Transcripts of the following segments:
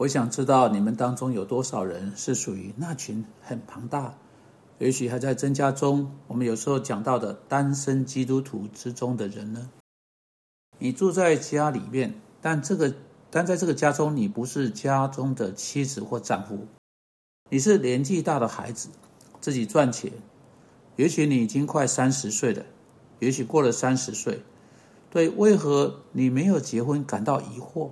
我想知道你们当中有多少人是属于那群很庞大，也许还在增加中。我们有时候讲到的单身基督徒之中的人呢？你住在家里面，但这个但在这个家中，你不是家中的妻子或丈夫，你是年纪大的孩子，自己赚钱。也许你已经快三十岁了，也许过了三十岁，对为何你没有结婚感到疑惑？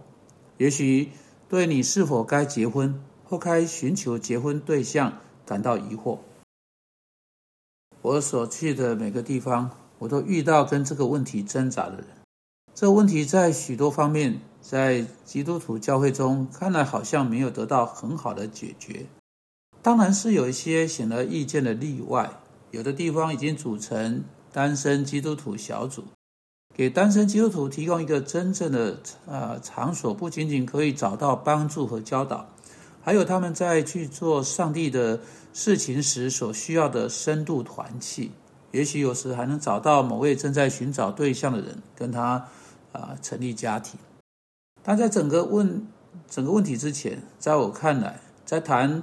也许。对你是否该结婚或该寻求结婚对象感到疑惑。我所去的每个地方，我都遇到跟这个问题挣扎的人。这个问题在许多方面，在基督徒教会中看来好像没有得到很好的解决。当然是有一些显而易见的例外，有的地方已经组成单身基督徒小组。给单身基督徒提供一个真正的呃场所，不仅仅可以找到帮助和教导，还有他们在去做上帝的事情时所需要的深度团契。也许有时还能找到某位正在寻找对象的人，跟他啊成立家庭。但在整个问整个问题之前，在我看来，在谈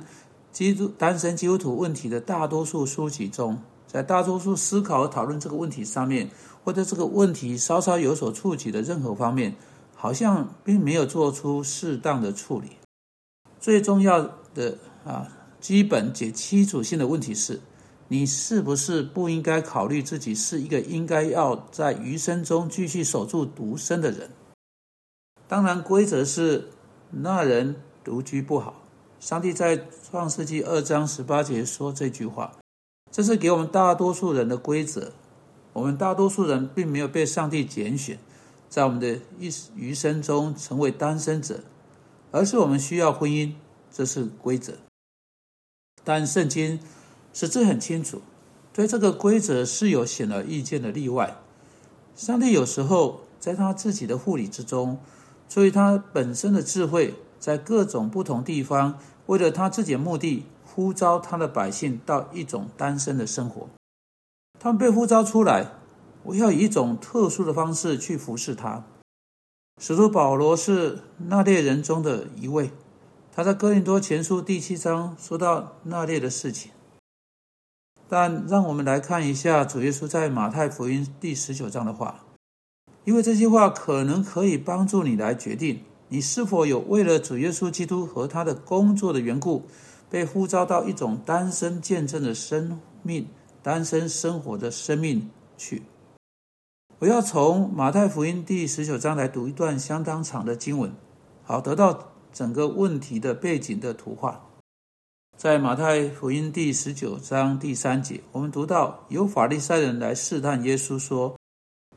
基督单身基督徒问题的大多数书籍中，在大多数思考和讨论这个问题上面。或者这个问题稍稍有所触及的任何方面，好像并没有做出适当的处理。最重要的啊，基本且基础性的问题是：你是不是不应该考虑自己是一个应该要在余生中继续守住独身的人？当然，规则是那人独居不好。上帝在创世纪二章十八节说这句话，这是给我们大多数人的规则。我们大多数人并没有被上帝拣选，在我们的一余生中成为单身者，而是我们需要婚姻，这是规则。但圣经是字很清楚，对这个规则是有显而易见的例外。上帝有时候在他自己的护理之中，出于他本身的智慧，在各种不同地方，为了他自己的目的，呼召他的百姓到一种单身的生活。他们被呼召出来，我要以一种特殊的方式去服侍他。使徒保罗是那列人中的一位，他在哥林多前书第七章说到那列的事情。但让我们来看一下主耶稣在马太福音第十九章的话，因为这些话可能可以帮助你来决定你是否有为了主耶稣基督和他的工作的缘故，被呼召到一种单身见证的生命。单身生活的生命去。我要从马太福音第十九章来读一段相当长的经文，好得到整个问题的背景的图画。在马太福音第十九章第三节，我们读到有法利赛人来试探耶稣，说：“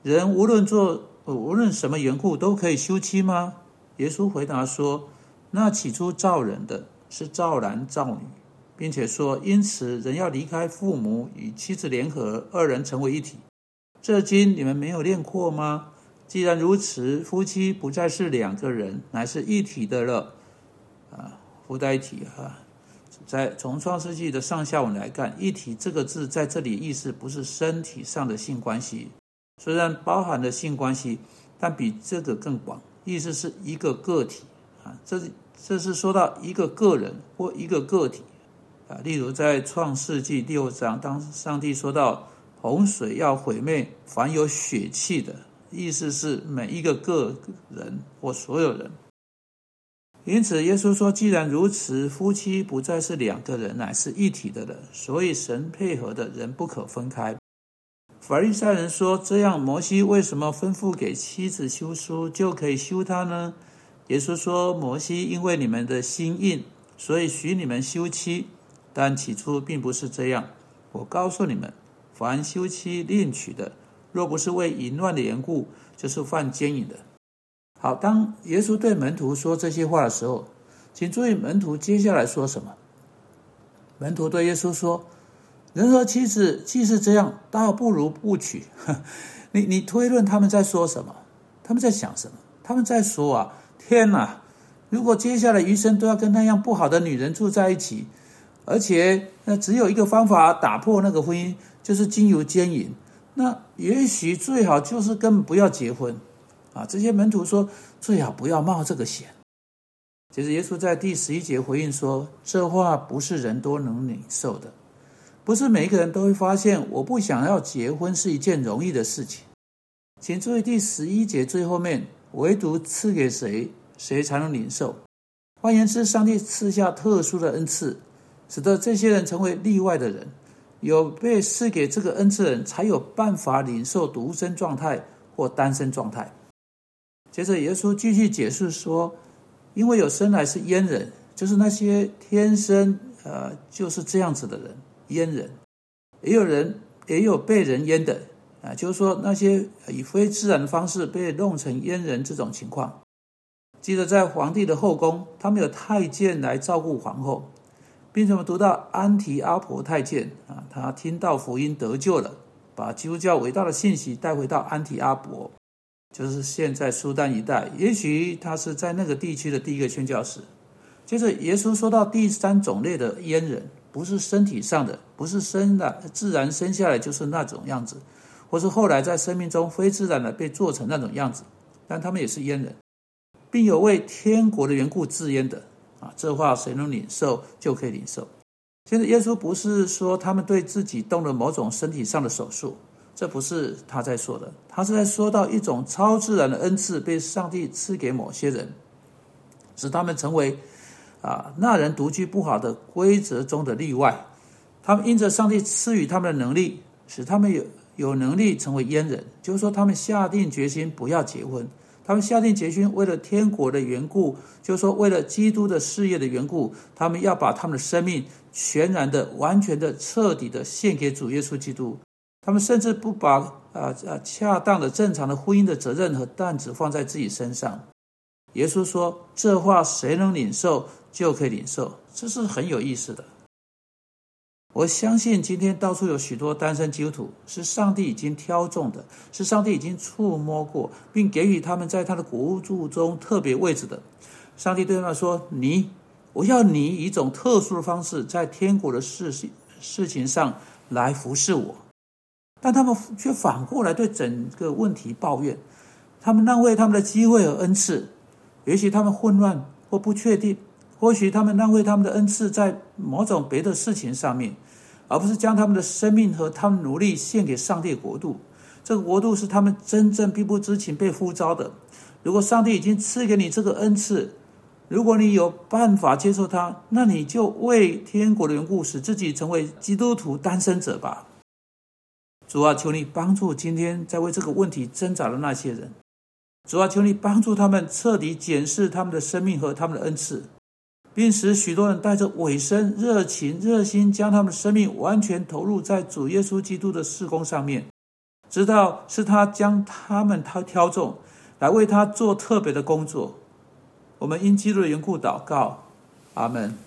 人无论做无论什么缘故，都可以休妻吗？”耶稣回答说：“那起初造人的是造男造女。”并且说，因此人要离开父母，与妻子联合，二人成为一体。这经你们没有练过吗？既然如此，夫妻不再是两个人，乃是一体的了。啊，夫在一体啊，在从创世纪的上下文来看，“一体”这个字在这里意思不是身体上的性关系，虽然包含了性关系，但比这个更广，意思是一个个体啊。这这是说到一个个人或一个个体。啊，例如在创世纪第六章，当上帝说到洪水要毁灭凡有血气的，意思是每一个个人或所有人。因此，耶稣说：“既然如此，夫妻不再是两个人，乃是一体的了。所以，神配合的人不可分开。”法利赛人说：“这样，摩西为什么吩咐给妻子休书就可以休她呢？”耶稣说：“摩西因为你们的心硬，所以许你们休妻。”但起初并不是这样。我告诉你们，凡休妻另娶的，若不是为淫乱的缘故，就是犯奸淫的。好，当耶稣对门徒说这些话的时候，请注意门徒接下来说什么。门徒对耶稣说：“人和妻子既是这样，倒不如不娶。”你你推论他们在说什么？他们在想什么？他们在说啊，天哪！如果接下来余生都要跟那样不好的女人住在一起。而且，那只有一个方法打破那个婚姻，就是经由奸淫。那也许最好就是根本不要结婚啊！这些门徒说，最好不要冒这个险。其实耶稣在第十一节回应说：“这话不是人都能领受的，不是每一个人都会发现，我不想要结婚是一件容易的事情。”请注意第十一节最后面，唯独赐给谁，谁才能领受。换言之，上帝赐下特殊的恩赐，使得这些人成为例外的人。有被赐给这个恩赐的人，才有办法领受独身状态或单身状态。接着，耶稣继续解释说：“因为有生来是阉人，就是那些天生呃就是这样子的人，阉人；也有人也有被人阉的就是说那些以非自然的方式被弄成阉人这种情况。记得在皇帝的后宫，他们有太监来照顾皇后。”并且我们读到安提阿婆太监啊，他听到福音得救了，把基督教伟大的信息带回到安提阿伯，就是现在苏丹一带。也许他是在那个地区的第一个宣教士。接着，耶稣说到第三种类的阉人，不是身体上的，不是生的，自然生下来就是那种样子，或是后来在生命中非自然的被做成那种样子，但他们也是阉人，并有为天国的缘故自阉的。啊，这话谁能领受就可以领受。现在耶稣不是说他们对自己动了某种身体上的手术，这不是他在说的，他是在说到一种超自然的恩赐被上帝赐给某些人，使他们成为啊那人独居不好的规则中的例外。他们因着上帝赐予他们的能力，使他们有有能力成为阉人，就是说他们下定决心不要结婚。他们下定决心，为了天国的缘故，就是说，为了基督的事业的缘故，他们要把他们的生命全然的、完全的、彻底的献给主耶稣基督。他们甚至不把啊啊恰当的、正常的婚姻的责任和担子放在自己身上。耶稣说：“这话谁能领受，就可以领受。”这是很有意思的。我相信今天到处有许多单身基督徒，是上帝已经挑中的，是上帝已经触摸过，并给予他们在他的国度中特别位置的。上帝对他们说：“你，我要你以一种特殊的方式，在天国的事事情上来服侍我。”但他们却反过来对整个问题抱怨，他们浪费他们的机会和恩赐，也许他们混乱或不确定。或许他们浪费他们的恩赐在某种别的事情上面，而不是将他们的生命和他们努力献给上帝国度。这个国度是他们真正并不知情被呼召的。如果上帝已经赐给你这个恩赐，如果你有办法接受它，那你就为天国的缘故，使自己成为基督徒单身者吧。主啊，求你帮助今天在为这个问题挣扎的那些人。主啊，求你帮助他们彻底检视他们的生命和他们的恩赐。并使许多人带着尾声、热情、热心，将他们的生命完全投入在主耶稣基督的事工上面，直到是他将他们他挑中，来为他做特别的工作。我们因基督的缘故祷告，阿门。